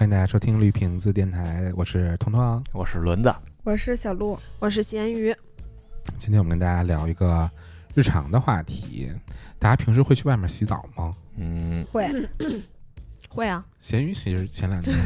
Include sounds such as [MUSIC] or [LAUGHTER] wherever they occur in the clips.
欢迎大家收听绿瓶子电台，我是彤彤。我是轮子，我是小鹿，我是咸鱼，今天我们跟大家聊一个日常的话题，大家平时会去外面洗澡吗？嗯，会 [COUGHS] 会啊，咸鱼其实前两天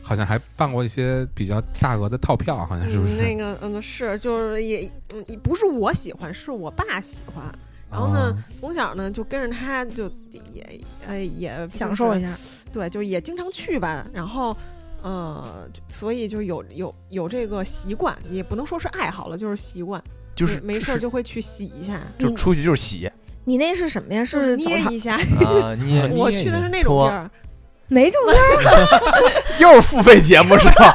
好像还办过一些比较大额的套票，好像是不是？嗯那个嗯是，就是也嗯也不是我喜欢，是我爸喜欢。然后呢，哦从小呢就跟着他就也呃也享受一，下。对，就也经常去吧。然后呃，所以就有有有这个习惯，也不能说是爱好了，就是习惯，就是没事儿就会去洗一下，就出去就是洗你那是什么呀？[LAUGHS] 是捏一下。我去的是那种地儿，[LAUGHS] 哪种地儿？[LAUGHS] 又是付费节目是吧？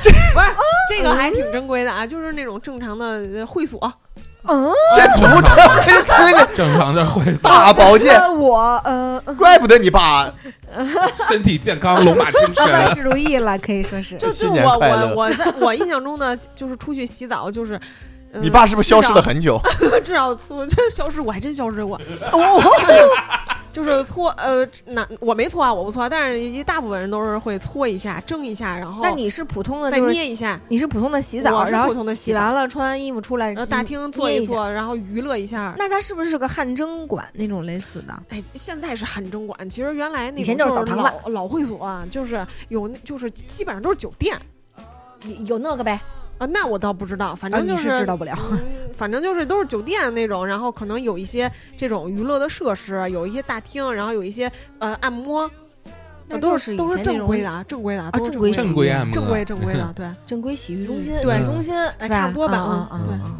这不是这个还挺正规的啊，就是那种正常的呃会所。嗯，这不正规，正常的会所，大保健，呃我呃，呃怪不得你爸 [LAUGHS] 身体健康，龙马精神。[LAUGHS] 万事如意了，可以说是。就新就我我我在我印象中呢，就是出去洗澡，就是。呃你爸是不是消失了很久？[LAUGHS] 至少我这消失，我还真消失过。哦，就是搓呃，那我没搓啊，我不搓，但是一大部分人都是会搓一下、蒸一下，然后那你是普通的，再就是捏一下，你是普通的洗澡，然后普通的洗完了穿完衣服出来，然后大厅坐一坐，然后娱乐一下。那它是不是个汗蒸馆那种类似的？哎，现在是汗蒸馆，其实原来那以前种就是澡堂吧老老会所啊，就是有就是基本上都是酒店有有那个呗？啊，那我倒不知道，反正就是知道不了。嗯，[LAUGHS] 反正就是都是酒店那种，然后可能有一些这种娱乐的设施，有一些大厅，然后有一一些呃按摩，那都是都是正规的啊，正规的啊，都是正规正正规按摩，正规正规的，对。正规洗浴中心、洗浴中心，哎差不多吧嗯嗯对嗯嗯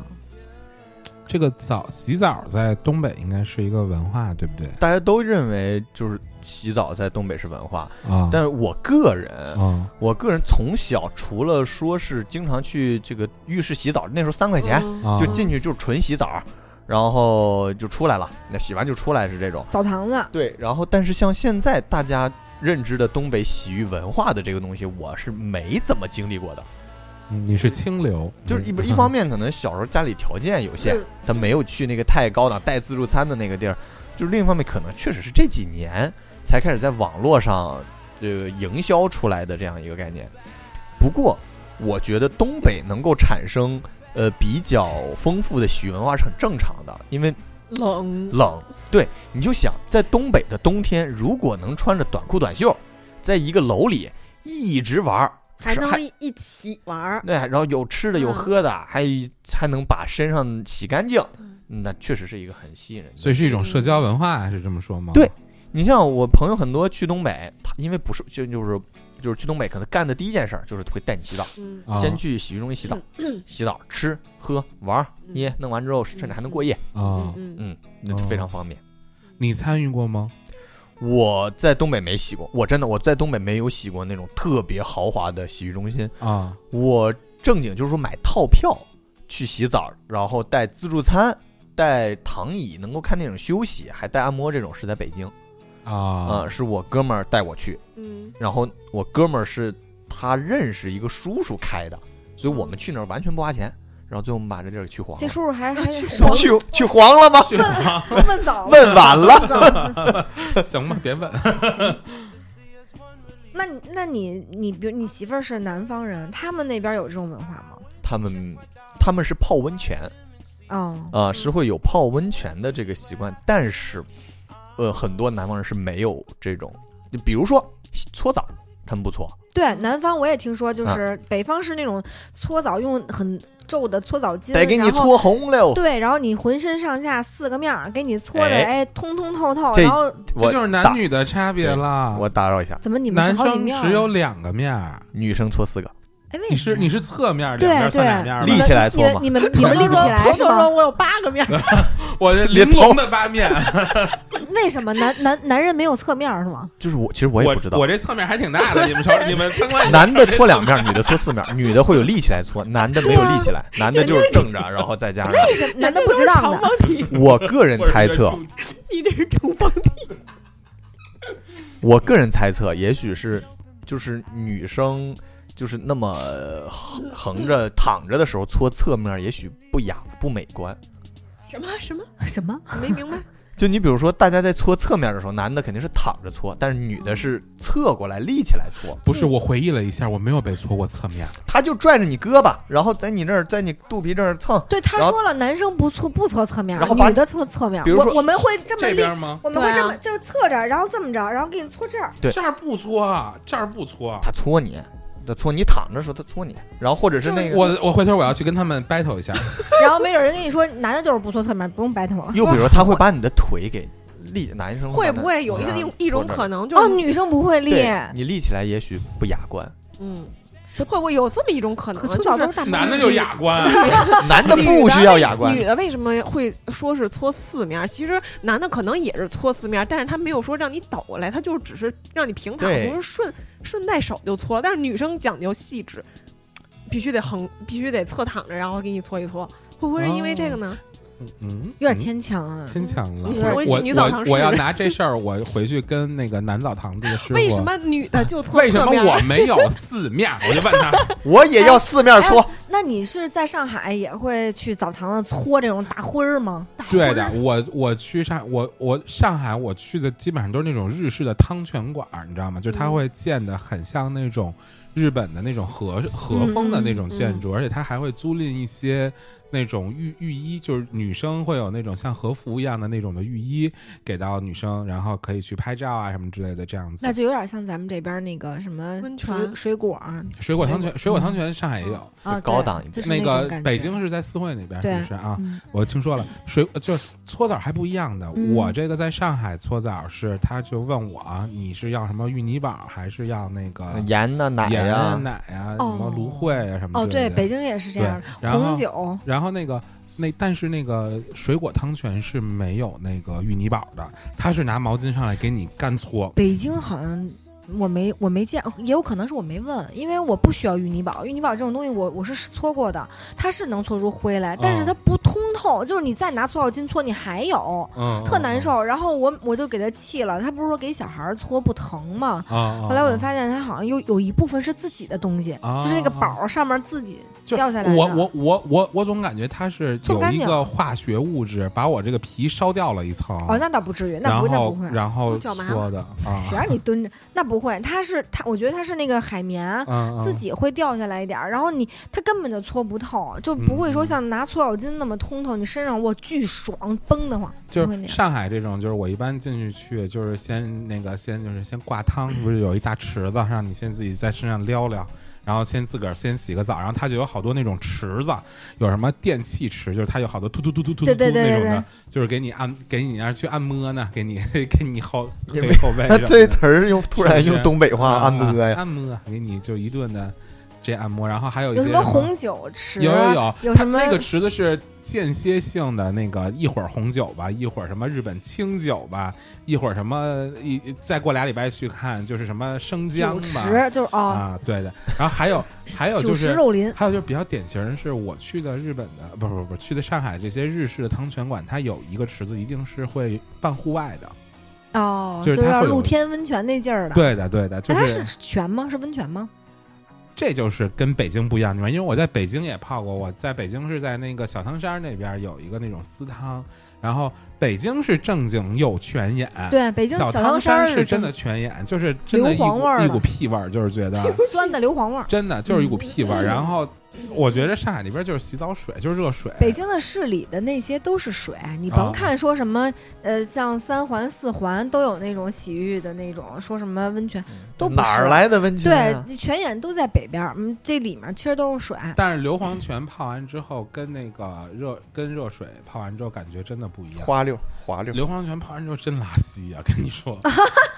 这个澡洗澡在东北应该是一个文化，对不对？大家都认为就是洗澡在东北是文化，啊，但是我个人，啊我个人从小除了说是经常去这个浴室洗澡，那时候三块钱就进去就是纯洗澡，然后就出来了，那洗完就出来是这种。澡堂子，对，然后但是像现在大家认知的东北洗浴文化的这个东西，我是没怎么经历过的。嗯你是清流，就是一 [LAUGHS] 一方面可能小时候家里条件有限，他没有去那个太高档带自助餐的那个地儿，就是另一方面可能确实是这几年才开始在网络上这个营销出来的这样一个概念。不过我觉得东北能够产生呃比较丰富的洗浴文化是很正常的，因为冷，冷。对，你就想在东北的冬天，如果能穿着短裤短袖，在一个楼里一直玩儿，是还能一一起玩儿。对，然后有吃的有嗯喝的，还还能把身上洗干净，那确实是一个很吸引人的。所以是一种社交文化，是这么说吗？对你像我朋友很多去东北，他因为不是就就是就是去东北，可能干的第一件事儿就是会带你洗澡，先去洗浴中心洗澡，洗澡、吃、喝、玩儿、捏，弄完之后甚至还能过夜，啊，嗯嗯，嗯，那非常方便。你参与过吗？我在东北没洗过，我真的我在东北没有洗过那种特别豪华的洗浴中心。啊。我正经就是说买套票去洗澡，然后带自助餐、带躺椅，能够看电影休息，还带按摩这种是在北京。啊、啊是我哥们儿带我去，嗯，然后我哥们儿是他认识一个叔叔开的，所以我们去那儿完全不花钱，然后最后我们把这地儿给去黄了。这叔叔还还去黄去去黄了吗？[LAUGHS] 问早了问晚了。[LAUGHS] 行吧，别问。[LAUGHS] 那你那你你比如你媳妇儿是南方人，他们那边有这种文化吗？他们他们是泡温泉哦，啊、是会有泡温泉的这个习惯，但是呃，很多南方人是没有这种，就比如说搓澡，他们不搓，对，南方我也听说，啊就是北方是那种搓澡用很皱的搓澡巾，得给你然后。搓红了。对，然后你浑身上下四个面儿，给你搓的哎哎通通透透，然后这就是男女的差别了。我打扰一下，怎么你们是男生？只有两个面儿，女生搓四个，哎，为你什么是你是侧面儿，对两边算对两面儿立起来搓嘛你们你们立不起来 [LAUGHS] 是吗？我有八个面儿，[LAUGHS] 我这玲珑的八面，[LAUGHS] 为什么男男男人没有侧面儿是吗？就是我其实我也不知道我，这侧面还挺大的，你们瞅，你们参观男的搓两面，女的搓四面，女的会有立起来搓，男的没有立起来，男的就是正着，然后再加上。为什么男的不知道呢？长方体，我个人猜测，你这是正方体。我个人猜测，也许是就是女生就是那么横横着躺着的时候搓侧面，也许不雅不美观。什么什么？什么？没明白。[LAUGHS] 就你比如说，大家在搓侧面的时候，男的肯定是躺着搓，但是女的是侧过来立起来搓。不是，我回忆了一下，我没有被搓过侧面。他就拽着你胳膊，然后在你这儿，在你肚皮这儿蹭。对，他说了，男生不搓不搓侧面，然后把女的搓侧面。比如说我我们会这么立，吗？我们会这么就是侧着，然后这么着，然后给你搓这儿。对这儿不搓，这儿不搓。他搓你，他搓你躺着的时候他搓你，然后或者是那个我我回头我要去跟他们 battle 一下。[LAUGHS] 然后没准人跟你说，男的就是不搓侧面，不用 battle。又比如说他会把你的腿给立，男生会不会有一个种一种可能？就是女生不会立，对你立起来也许不雅观，嗯，会不会有这么一种可能？就是搓澡都是大男的就雅观，[LAUGHS] 男的不需要雅观女。的为什么会说是搓四面？其实男的可能也是搓四面，但是他没有说让你倒过来，他就只是让你平躺，对不是顺顺带手就搓。但是女生讲究细致，必须得横，必须得侧躺着，然后给你搓一搓。会不会是因为这个呢？嗯，有点嗯牵强啊。牵强了。我女澡堂试试我我要拿这事儿，我回去跟那个男澡堂这个师傅。为什么女的就搓为什么？我没有四面？我就问他，[LAUGHS] 我也要四面搓，那你是在上海也会去澡堂子搓这种大灰儿吗？对的，我我去上我我上海我去的基本上都是那种日式的汤泉馆儿，你知道吗？就是它嗯会建的很像那种日本的那种和和风的那种建筑，而且他还会租赁一些那种浴浴衣，就是女生会有那种像和服一样的那种的浴衣给到女生，然后可以去拍照啊什么之类的这样子。那。就有点像咱们这边那个什么温泉。水果水果汤泉，水果。汤泉上海也有，啊，高档一点。那个北京是在四惠那边，对。是不是？啊？嗯。我听说了，水就是搓澡还不一样的。嗯。我这个在上海搓澡是，他就问我你是要什么芋泥宝，还是要那个盐的、奶盐啊、呀，奶啊、哦什么芦荟啊什么哦，对，北京也是这样。的，然后红酒然后那个那但是那个水果汤泉是没有那个芋泥宝的，他是拿毛巾上来给你干搓。北京好像我没我没见，也有可能是我没问，因为我不需要芋泥宝，芋泥宝这种东西我我是搓过的，它是能搓出灰来，但是它不通透，就是你再拿搓澡巾搓，你还有。嗯，特难受，然后我我就给他气了。他不是说给小孩搓不疼吗？后来我就啊发现他好像有有一部分是自己的东西，啊就是那个宝上面自己就掉下来的我我我我我总感觉它是有一搓干净个化学物质把我这个皮烧掉了一层。哦，那倒不至于，那然不那不会。然后搓的啊，谁让你蹲着？那不会，它是它，我觉得它是那个海绵。嗯自己会掉下来一点儿，然后你它根本就搓不透，就不会说嗯像拿搓澡巾那么通透，你身上哇巨爽，崩得慌。就是上海这种，就是我一般进去去，就是先那个先就是先挂汤，不是有一大池子，让你先自己在身上撩撩，然后先自个儿先洗个澡，然后它就有好多那种池子，有什么电气池，就是它有好多突突突突突突对突对对对那种的，就是给你按给你那儿去按摩呢，给你 [LAUGHS] 给你后因给为后背。[LAUGHS] 这词儿用突然用东北话啊按摩呀，按摩，给你就一顿的这按摩，然后还有一有些什什么红酒池？有有有，它有什么那个池子是间歇性的，那个一会儿红酒吧，一会儿什么日本清酒吧，一会儿什么一再过俩礼拜去看就是什么生姜吧，池？就是哦，啊，对的。然后还有还有就是。肉林。还有就是比较典型的是，我去的日本的，不不不，去的上海这些日式的汤泉馆，它有一个池子一定是会办户外的。哦，就是露天温泉那劲儿的。对的，对的，就哎，它是是泉吗？是温泉吗？这就是跟北京不一样的地方，因为我在北京也泡过，我在北京是在那个小汤山那边有一个那种私汤，然后北京是正经有泉眼，，对，北京小汤汤山是是真的泉眼，就是真的一股一股屁味儿，就是觉得 [LAUGHS] 酸的硫磺味儿。真的就是一股屁味儿。嗯然后我觉得上海那边就是洗澡水，就是热水，北京的市里的那些都是水，你啊甭看说什么，呃，像三环、四环都有那种洗浴的那种，说什么温泉，都不哪儿来的温泉对呀？，泉眼都在北边儿，嗯，这里面其实都是水。但是硫磺泉泡完之后，跟那个热跟热水泡完之后，感觉真的不一样。滑溜滑溜，硫磺泉泡完之后真拉稀啊！跟你说，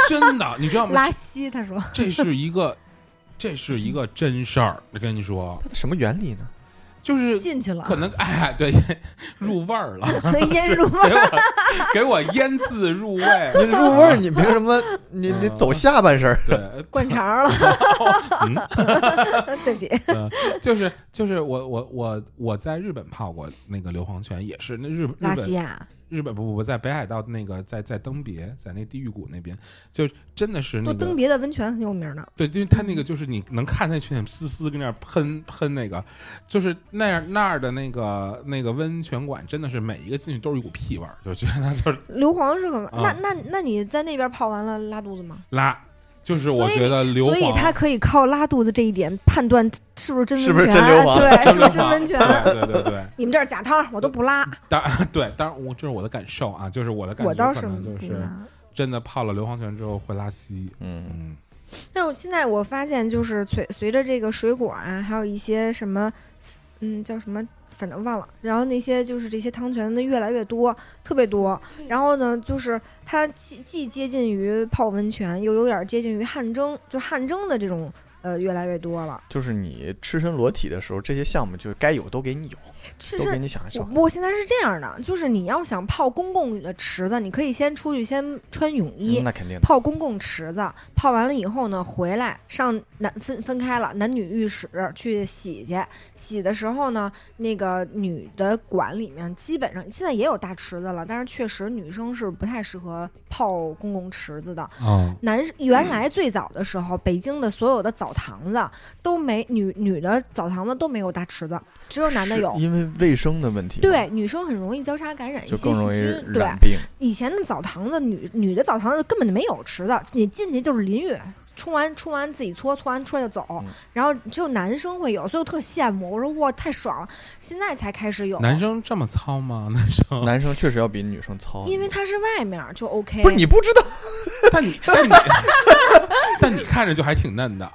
真的，你知道吗？拉稀，他说这是一个，这是一个真事儿。我跟你说，它的什么原理呢？就是进去了，可能 [LAUGHS] 哎，对，[LAUGHS] 入味儿了，[LAUGHS] 腌入味给儿，我给我腌渍入味。你入味儿，你凭什么？你你走下半身儿？对，灌肠了，嗯，对不起，就是就是我我我我在日本泡过那个硫磺泉，也是那日日本拉稀啊，日本不不不在北海道那个在在登别，在那地狱谷那边，就真的是那个登别的温泉很有名的，对，因为它那个就是你能看那群丝丝跟那儿喷喷那个，就是那样那儿的那个那个温泉馆，真的是每一个进去都是一股屁味儿，就觉得就是硫磺是很、嗯那那那你在那边泡完了拉肚子吗？拉，就是我觉得硫所以磺他可以靠拉肚子这一点判断是不是真温泉，[LAUGHS] 是不是真硫磺对，是不是真温泉？对对对对。你们这儿假汤，我都不拉，当 [LAUGHS] 对，当然我这是我的感受啊，就是我的感觉，我倒是可能就是。真的泡了硫磺泉之后会拉稀，嗯，嗯，但我现在我发现，就是随随着这个水果啊，还有一些什么，嗯，叫什么，反正忘了。然后那些就是这些汤泉的越来越多，特别多。然后呢，就是它既既接近于泡温泉，又有点接近于汗蒸，就汗蒸的这种呃越来越多了。就是你赤身裸体的时候，这些项目就该有都给你有，其实。我我现在是这样的，就是你要想泡公共的池子，你可以先出去先穿泳衣，嗯那肯定的，泡公共池子，泡完了以后呢，回来上男分分开了男女浴室去洗去。洗的时候呢，那个女的馆里面基本上现在也有大池子了，但是确实女生是不太适合泡公共池子的。嗯，男原来最早的时候，北京的所有的澡堂子都没女女的澡堂子都没有大池子，只有男的有是。因为卫生的问题，对，，女生很容易交叉感染一些细菌。对。以前的澡堂子，女女的澡堂子根本就没有池子，你进去就是淋浴，冲完冲完自己搓，搓完出来就走。嗯然后只有男生会有，所以我特羡慕。我说哇，太爽了！现在才开始有，男生这么糙吗？[LAUGHS] 男生，男生确实要比女生糙，因为他是外面就 OK。不是你不知道，[LAUGHS] 但你但你但你看着就还挺嫩的，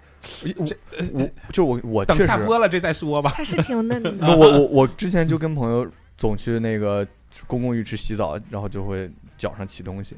我我就是我我等，下播了这再说吧。他是挺嫩的。[LAUGHS] 我我我之前就跟朋友总去那个公共浴池洗澡，然后就会脚上起东西。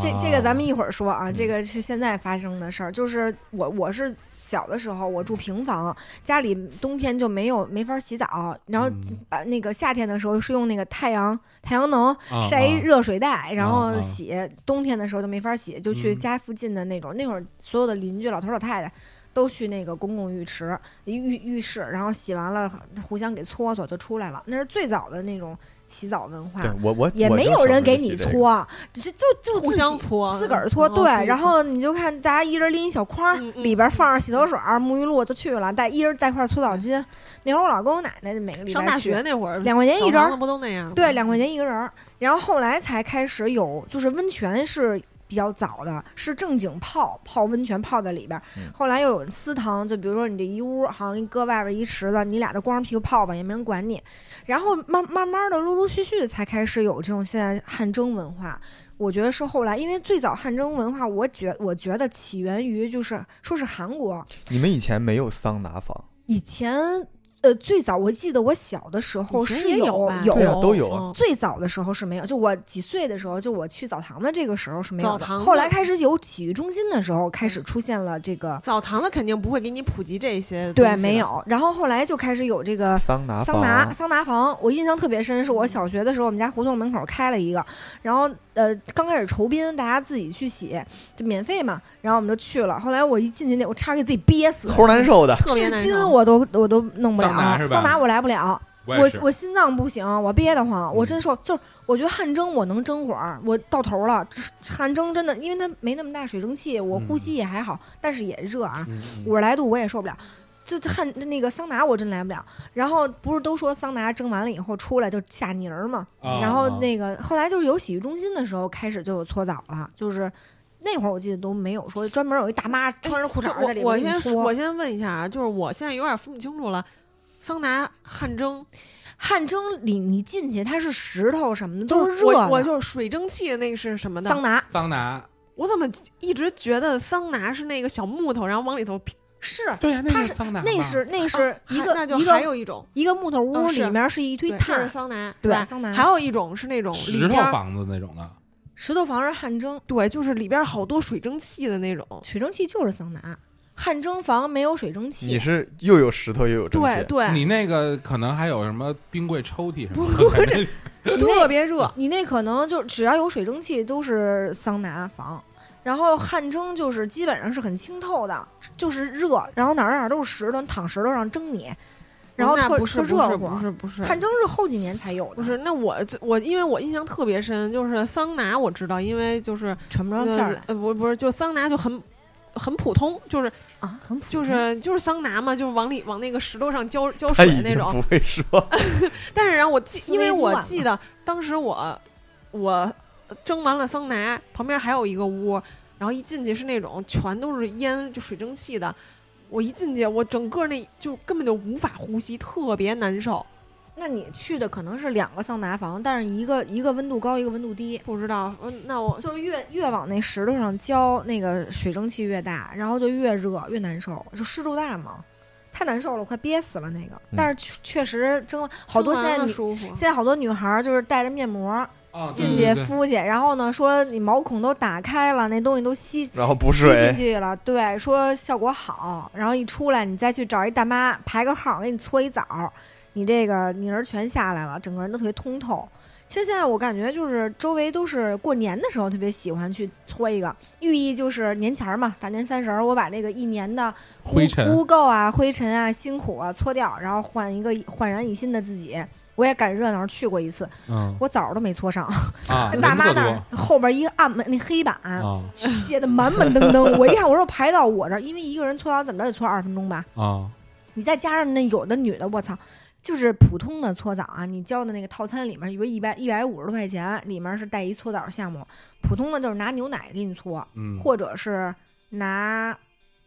这这个咱们一一会儿说啊，嗯这个是现在发生的事儿。就是我我是小的时候，我住平房，家里冬天就没有没法洗澡，然后嗯把那个夏天的时候是用那个太阳太阳能啊晒一热水袋，然后啊洗。冬天的时候就没法洗，就去嗯家附近的那种。那会儿所有的邻居老头老太太。都去那个公共浴池、浴浴室，然后洗完了互相给搓搓就出来了。那是最早的那种洗澡文化。对我我也没有人给你搓，只是就就互相搓，自个儿搓，嗯对，然后你就看大家一人拎一小筐，里边放上洗头水、沐浴露就去了，带一人带块搓澡巾。那会儿我老跟我奶奶每个礼拜上大去学那会儿，两块钱一人澡堂子不都那样？对，两块钱一个人儿。然后后来才开始有，就是温泉是比较早的，是正经泡泡温泉泡在里边后来又有私汤，就比如说你这一屋好像给你搁外边一池子，你俩就光着屁股泡吧，也没人管你。然后慢慢慢的，陆陆续续才开始有这种现在汗蒸文化。我觉得是后来，因为最早汗蒸文化，我觉我觉得起源于就是说是韩国你们以前没有桑拿房，以前。呃，最早我记得我小的时候是也有有对啊都有最早的时候是没有，就我几岁的时候，就我去澡堂的这个时候是没有的。澡堂子后来开始有洗浴中心的时候，开始出现了这个，澡堂子肯定不会给你普及这些，对，没。有。然后后来就开始有这个桑拿桑拿房桑拿房，我印象特别深，是我小学的时候，我们家胡同门口开了一个，然后呃刚开始酬宾，大家自己去洗，就免费嘛，然后我们就去了。后来我一进去那，我差点给自己憋死，齁难受的，特别至今我都我都弄不了桑拿是吧桑拿我来不了。我我我心脏不行，我憋得慌，我嗯真受。就是我觉得汗蒸我能蒸会儿，我到头了。汗蒸真的，因为它没那么大水蒸气，我呼吸也还好，但是也热啊，五十来度我也受不了。这这汗那个桑拿我真来不了。然后不是都说桑拿蒸完了以后出来就下泥儿嘛？啊然后啊那个后来就是有洗浴中心的时候开始就有搓澡了，就是那会儿我记得都没有说专门有一大妈穿着裤衩儿在里我我。先我先问一下啊，就是我现在有点分不清楚了，桑拿、汗蒸。汗蒸里你进去它是石头什么的都是热的。我我就是水蒸气的那个是什么的？桑拿。桑拿，我怎么一直觉得桑拿是那个小木头，然后往里头劈是。对呀，那它是是桑拿，那是那是一还个那就还一个有一种。一个木头屋，里面是一堆炭，是，桑拿，对吧桑拿。还有一种是那种石头房子那种的，石头房是汗蒸，对，就是里边好多水蒸气的那种。水蒸气就是桑拿，汗蒸房没有水蒸气你。是又有石头又有蒸汽，对对，你那个可能还有什么冰柜、抽屉什么不的，就特别热。你那可能就只要有水蒸气都是桑拿房，然后汗蒸就是基本上是很清透的，就是热，然后哪儿哪儿都是石头，你躺石头上蒸你，然后特那不是特热乎。不是不是不是汗蒸是后几年才有的，不是，那我我因为我印象特别深，就是桑拿我知道，因为就是喘不上气儿来呃不不是，就桑拿就很很普通，就是啊，很普通就是就是桑拿嘛，就是往里往那个石头上浇浇水那种。不会说，[LAUGHS] 但是然后我记，因为我记得当时我我蒸完了桑拿，旁边还有一个屋，然后一进去是那种全都是烟，就水蒸气的。我一进去，我整个那就根本就无法呼吸，特别难受。那你去的可能是两个桑拿房，但是一个一个温度高，一个温度低。不知道，嗯，那我就是越越往那石头上浇，那个水蒸气越大，然后就越热越难受，就湿度大嘛，太难受了，快憋死了那个。但是确确实蒸好多现在女舒服现。在好多女孩儿就是带着面膜啊进去敷去，然后呢说你毛孔都打开了，那东西都吸然后补吸进，去了，对，说效果好，然后一出来你再去找一大妈排个号，给你搓一澡，你这个泥儿全下来了，整个人都特别通透。其实现在我感觉就是周围都是过年的时候特别喜欢去搓一个，寓意就是年前儿嘛，大年三十儿我把那个一年的污灰尘污垢啊、灰尘啊、辛苦啊搓掉，然后换一个焕然一新的自己。我也赶热闹去过一次，嗯我澡儿都没搓上，[LAUGHS] 啊，那大妈那儿后边一个暗门那黑板，多写的满满登登。我一看，我说排到我这儿，因为一个人搓澡怎么着得搓二十分钟吧？啊啊你再加上那有的女的，我操，就是普通的搓澡啊，你交的那个套餐里面，比如一百一百五十多块钱，里面是带一搓澡项目。普通的就是拿牛奶给你搓，嗯，或者是拿。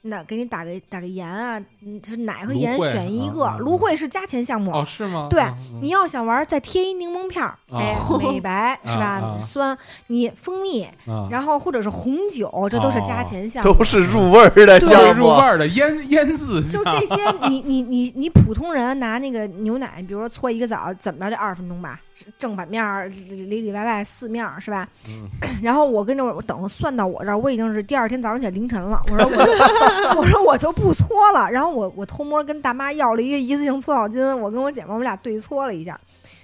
那给你打个打个盐啊，嗯就是奶和盐选一个，芦荟是加钱项目。哦是吗？对你要想玩，再贴一柠檬片儿，美白是吧？酸，你蜂蜜，啊然后或者是红酒，这都是加钱项目。都是入味儿的都项目是入味。儿的腌腌制就这些，你你你你普通人拿那个牛奶，比如说搓一个澡，怎么着得二十分钟吧？正反面儿里里里外外四面儿是吧？嗯 [CLEARS THROAT] 然后我跟着我等算到我这儿，我已经是第二天早上起来凌晨了。我说我 [LAUGHS] 我说我就不搓了。然后我我偷摸跟大妈要了一个一次性搓澡巾，我跟我姐妹我们俩对搓了一下。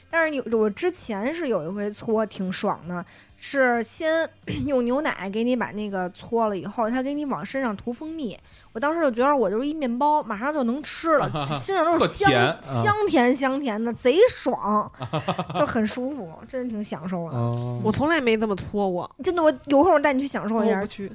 但是有我之前是有一回搓挺爽的，是先 [CLEARS THROAT] 用牛奶给你把那个搓了以后，他给你往身上涂蜂蜜。我当时就觉得我就是一面包，马上就能吃了，[LAUGHS] 身上都是香香甜香甜的，贼爽，[LAUGHS] 就很舒服，真是挺享受的。哦我从来没这么搓过，真的，我有空带你去享受一下我不。去。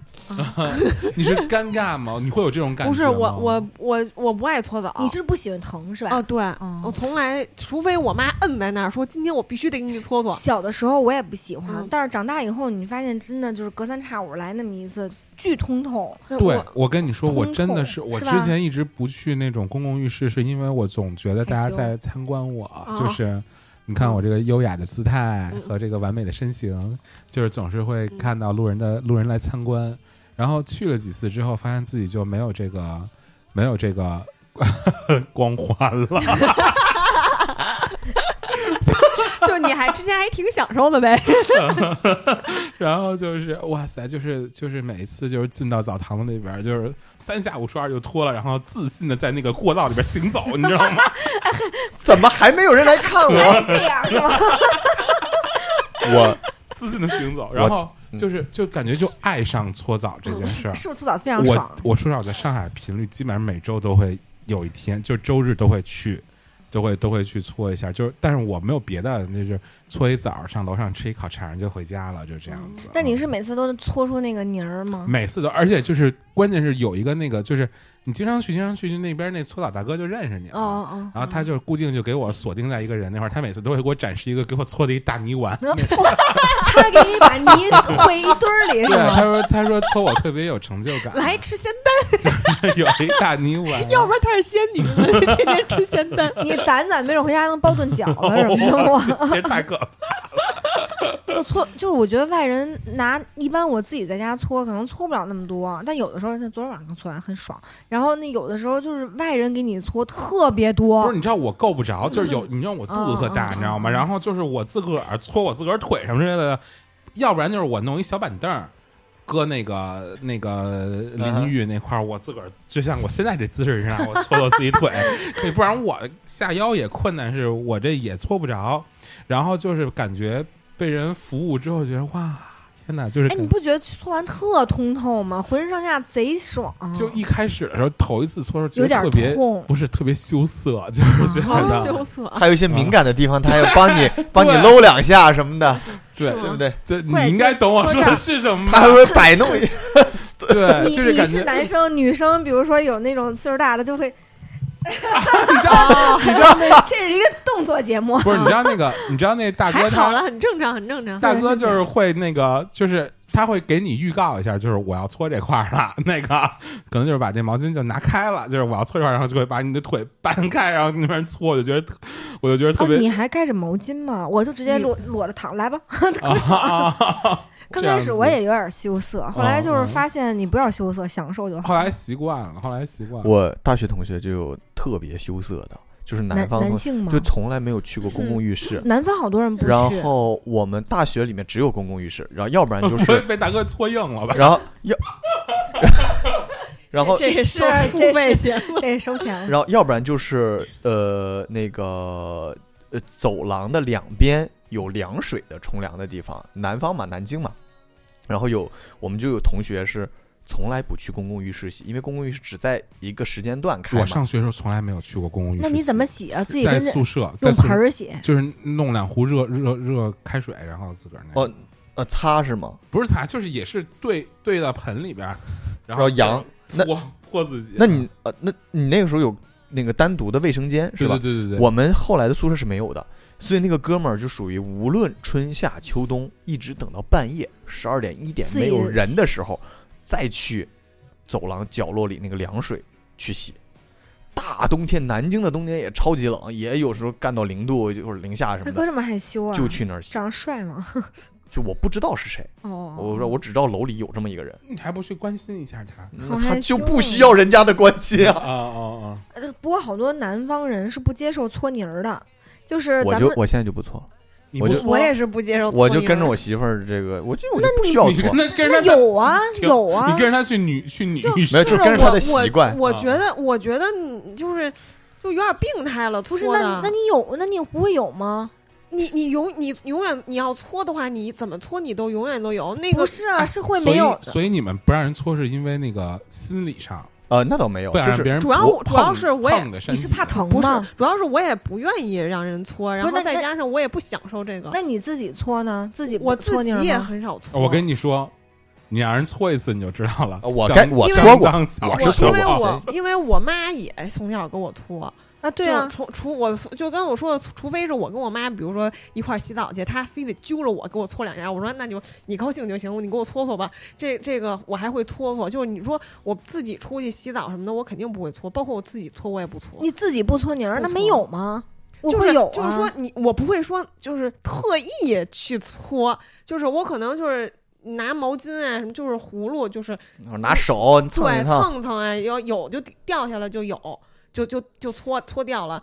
[LAUGHS] 你是尴尬吗？你会有这种感觉？不是我我我我不爱搓澡。你是不喜欢疼是吧？哦，对，嗯我从来，除非我妈摁在那儿说今天我必须得给你搓搓。小的时候我也不喜欢，嗯但是长大以后你发现真的就是隔三差五来那么一次，巨通透。对我，跟你说，我真的是，我之前一直不去那种公共浴室，是因为我总觉得大家在参观我，哦就是你看我这个优雅的姿态嗯和这个完美的身形，就是总是会看到路人的路人来参观，然后去了几次之后，发现自己就没有这个没有这个 [LAUGHS] 光环了。[LAUGHS] [LAUGHS] 就你还之前还挺享受的呗。[LAUGHS] 然后就是哇塞，就是就是每一次就是进到澡堂子里边儿，就是三下五除二就脱了，然后自信的在那个过道里边行走，你知道吗？[LAUGHS] 怎么还没有人来看我？这样是吗？我自信的行走，然后嗯就是就感觉就爱上搓澡这件事儿。是不是搓澡非常我爽？我说实话，我在上海频率基本上每周都会有一天，就周日都会去，都会都会去搓一下。就是，但是我没有别的，那就是搓一澡，上楼上吃一烤肠就回家了，就这样子。但你是每次都搓出那个泥儿吗？每次都，而且就是关键是有一个那个，就是你经常去，经常去，就那边那搓澡大哥就认识你了。哦哦，然后他就是固定就给我锁定在一个人那块儿，他每次都会给我展示一个给我搓的一大泥丸。[LAUGHS] 他给你把泥烩一堆儿里是对，他吗？说他说搓我特别有成就感，来吃仙丹 [LAUGHS] 有一大泥丸，要不然他是仙女呢，[LAUGHS] 天天吃仙丹。你攒攒，没准回家还能包顿饺子什么的。我这太可 [LAUGHS] 搓，就是我觉得外人拿，一般我自己在家搓，可能搓不了那么多，但有的时候，像昨天晚上刚搓完，很爽。然后那有的时候就是外人给你搓特别多不是，，你知道我够不着，就是有，[LAUGHS] 你知道我肚子特大，你知道吗？然后就是我自个儿搓我自个儿腿什么之类的，要不然就是我弄一小板凳儿，搁那个那个淋浴那块儿，我自个儿就像我现在这姿势上，我搓搓自己腿，[LAUGHS] 对，不然我下腰也困难，是我这也搓不着。然后就是感觉被人服务之后，觉得哇，天哪，就是哎，你不觉得搓完特通透吗？浑身上下贼爽，就一开始的时候头一次搓的时候有点觉得特别痛。不是特别羞涩，就是觉好得羞涩。还有一些敏感的地方，他还要帮你 [LAUGHS] 帮你搂两下什么的，[LAUGHS] 对对不对？这你应该懂我说的是什么他还吧？会摆弄一下。[LAUGHS] 对，你你是就是感觉男生，女生，比如说有那种岁数大的就会，你知道，你知道这是一个动作节目。不是？你知道那个，你知道那大哥他还好了，很正常，很正常。大哥就是会那个，就是他会给你预告一下，就是我要搓这块儿了，那个可能就是把这毛巾就拿开了，就是我要搓这块，然后就会把你的腿 [LAUGHS] 掰开，然后那边搓，我就觉得特，我就觉得特哦，别你还盖着毛巾吗？我就直接嗯裸裸着躺，来吧。[LAUGHS] 啊啊！刚这样子开始我也有点羞涩，后来就是发现你不要羞涩，享受就好。后来习惯了，后来习惯了。我大学同学就有特别羞涩的，就是南方同男性吗就？从来没有去过公共浴室。南方好多人不然，后我们大学里面只有公共浴室，然后要不然就 [LAUGHS] 是，被大哥搓硬了吧？然后要，[LAUGHS] 然后这是收这是费钱这是收钱了。然后要不然就是呃那个呃走廊的两边有凉水的冲凉的地方，南方嘛，南京嘛，然后有我们就有同学是从来不去公共浴室洗，因为公共浴室只在一个时间段开嘛。我上学的时候从来没有去过公共浴室，那你怎么洗啊？自己在跟宿舍，在用盆儿洗？就是弄两壶热热热开水，然后自个儿那哦呃擦是吗？不是擦，就是也是兑兑到盆里边儿，然后扬那泼泼自己。那你呃那你那个时候有那个单独的卫生间是对吧？对对对对，我们后来的宿舍是没有的，所以那个哥们儿就属于无论春夏秋冬，一直等到半夜十二点一点没有人的时候，再去走廊角落里那个凉水去洗。大冬天，南京的冬天也超级冷，也有时候干到零度或者零下什么的，大哥这么害羞啊？就去那儿洗。长得帅吗？就我不知道是谁，哦，我说我只知道楼里有这么一个人，你还不去关心一下他？那好害羞他就不需要人家的关心啊啊。啊啊！呃不过好多南方人是不接受搓泥儿的，就是咱们我就我现在就不搓，我就我也是不接受搓我泥，就跟着我媳妇儿这个，我就我就不需要搓你 [LAUGHS] 跟。他跟那着他有啊挺有啊你跟着他去女去女就浴室没有就跟着他的习惯我觉得，我觉得你就是就有点病态了，不是？那那你有？那你不会有吗？你你永你永远你要搓的话，你怎么搓你都永远都有那个不是啊，哎是会所以没有的。所以你们不让人搓，是因为那个心理上呃，那倒没有，就是不想让别人主要碰主要是我也你是怕疼不是吗？，主要是我也不愿意让人搓，然后再加上我也不享受这个，那你自己搓呢？自己我自己也搓泥儿吗很少搓。我跟你说，你让人搓一次你就知道了。呃我相该我相搓过我我因是搓过为我因为我妈也从小给我搓，啊，对啊，除除我就跟我说，除非是我跟我妈，比如说一块儿洗澡去，她非得揪着我给我搓两下，我说那就你高兴就行，你给我搓搓吧。这这个我还会搓搓，就是你说我自己出去洗澡什么的，我肯定不会搓，包括我自己搓我也不搓。你自己不搓泥儿，那没有吗？我就是会有啊，就是说你我不会说就是特意去搓，就是我可能就是拿毛巾啊什么，就是葫芦，就是拿手对蹭蹭啊，要有就掉下来就有，就就就搓搓掉了。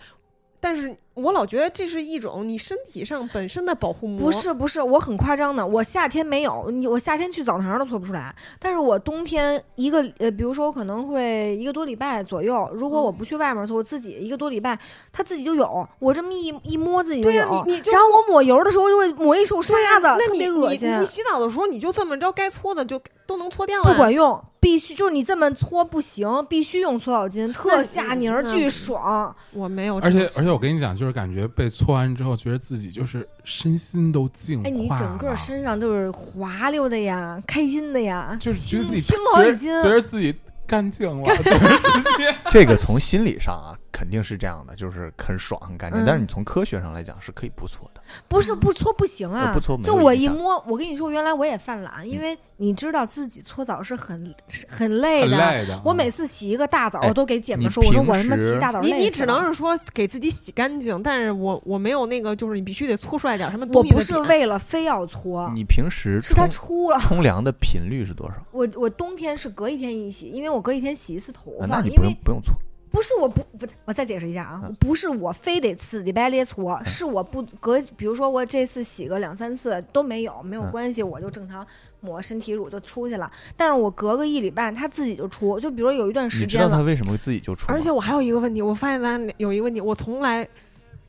但是我老觉得这是一种你身体上本身的保护膜，不是不是，我很夸张的。我夏天没有，你我夏天去澡堂都搓不出来。但是我冬天一个呃，比如说我可能会一个多礼拜左右，如果我不去外面搓，我自己一个多礼拜，它自己就有。我这么一一摸自己就对呀、有。你你就然后我抹油的时候就会抹一手沙、子，特那你别恶心你你。洗澡的时候你就这么着，该搓的就都能搓掉啊。不管用，必须就是你这么搓不行，必须用搓澡巾，特那下泥儿，巨爽。我没有这而且而且我跟你讲，就是感觉被搓完之后，觉得自己就是身心都净化哎，你整个身上都是滑溜的呀，开心的呀，就是觉得自己轻觉得好几斤觉得自己干净了，[LAUGHS] 觉得自己这个从心理上啊肯定是这样的，就是很爽很干净。嗯但是你从科学上来讲是可以不搓的，不是不搓不行啊，呃不搓就我一摸，我跟你说，原来我也犯懒，因为你知道自己搓澡是很很累的。累的。我每次洗一个大澡，哎我都给姐你们说，我说我他妈洗大澡你你只能是说给自己洗干净，但是我我没有那个，就是你必须得搓出来点什么我不是东西的点为了非要搓，你平时是它出了。冲凉的频率是多少？我我冬天是隔一天一洗，因为我隔一天洗一次头发，啊那你不用不用搓，不是我不不，我再解释一下啊，嗯。不是我非得次礼拜列搓，是我不隔，比如说我这次洗个两三次都没有，没有嗯关系，我就正常抹身体乳就出去了。但是我隔个一礼拜，它自己就出，就比如有一段时间你知道它为什么会自己就出？而且我还有一个问题，我发现咱有一个问题，我从来，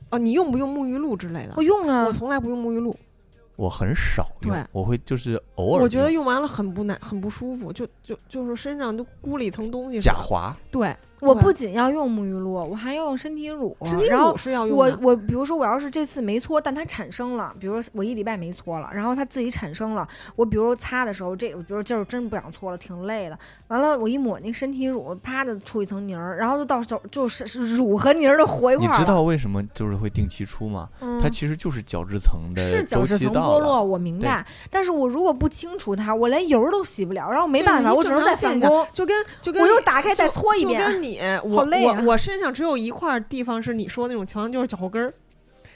哦，你用不用沐浴露之类的？我用啊。我，从来不用沐浴露，我很少用对，我会就是偶尔我觉得用用完了很不难，很不舒服，就就就是身上就箍了一层东西。假滑，对，我不仅要用沐浴露，我还要用身体乳。身体然后乳是要用的。我我比如说我要是这次没搓，但它产生了，比如说我一礼拜没搓了，然后它自己产生了，我比如说擦的时候，这我比如今儿真不想搓了，挺累的，完了我一抹那个身体乳，啪的出一层泥儿，然后就到手就是是乳和泥儿都和一块儿你。知道为什么就是会定期出吗？嗯它其实就是角质层的是角质层期到了剥落，我明白。但是我如果不清除它，我连油儿都洗不了，然后没办法，我只能再返工。就跟就跟我又打开再搓一遍就跟你我啊我我身上只有一块地方是你说的那种墙，就是脚后跟儿，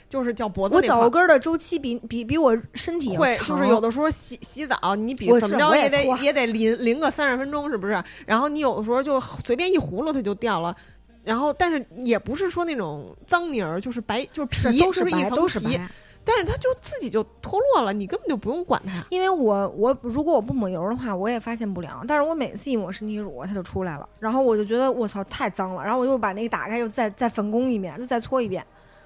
就是脚脖子我。脚后跟儿的周期比比比我身体会长就是有的时候洗洗澡，你比怎么着也得也也得淋淋个三十分钟，是不是？然后你有的时候就随便一葫芦它就掉了，然后但是也不是说那种脏泥儿，就是白就是皮，是都就是一，层皮，都是白。但是它就自己就脱落了，你根本就不用管它。因为我我如果我不抹油的话，我也发现不了。但是我每次一抹身体乳，它就出来了，然后我就觉得我操太脏了，然后我又把那个打开，又再再粉工一遍，就再搓一遍。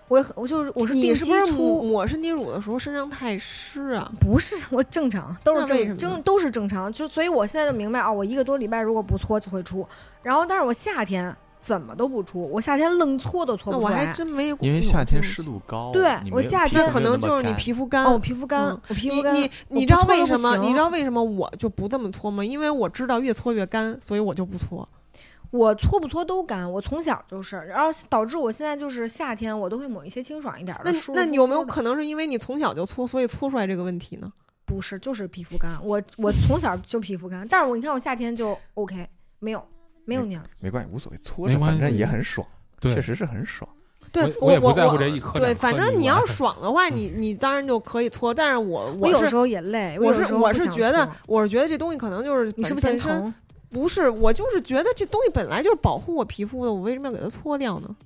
我我就是我是你是不是抹身体乳的时候身上太湿啊？不是我正常，都是正正都是正常，就所以我现在就明白啊，我一个多礼拜如果不搓就会出，然后但是我夏天怎么都不出，我夏天愣搓都搓那我还不出来。真没，因为夏天湿。度高，对我夏天可能就是你皮肤干。哦，我皮肤干，嗯我皮肤干。你你你知道为什么？你知道为什么我就不这么搓吗？因为我知道越搓越干，所以我就不搓。我搓不搓都干，我从小就是，然后导致我现在就是夏天我都会抹一些清爽一点那的。那你有没有可能是因为你从小就搓，所以搓出来这个问题呢？不是，就是皮肤干。我我从小就皮肤干，但是我你看我夏天就 OK，没有没有那样。没关系，无所谓，搓着反正也很爽，确实是很爽。对我我也不我在乎这一颗对，反正你要是爽的话，你你当然就可以搓。但是我我有时候也累，我是我是觉得我是觉得这东西可能就是你是不是嫌疼？不是，我就是觉得这东西本来就是保护我皮肤的，我为什么要给它搓掉呢？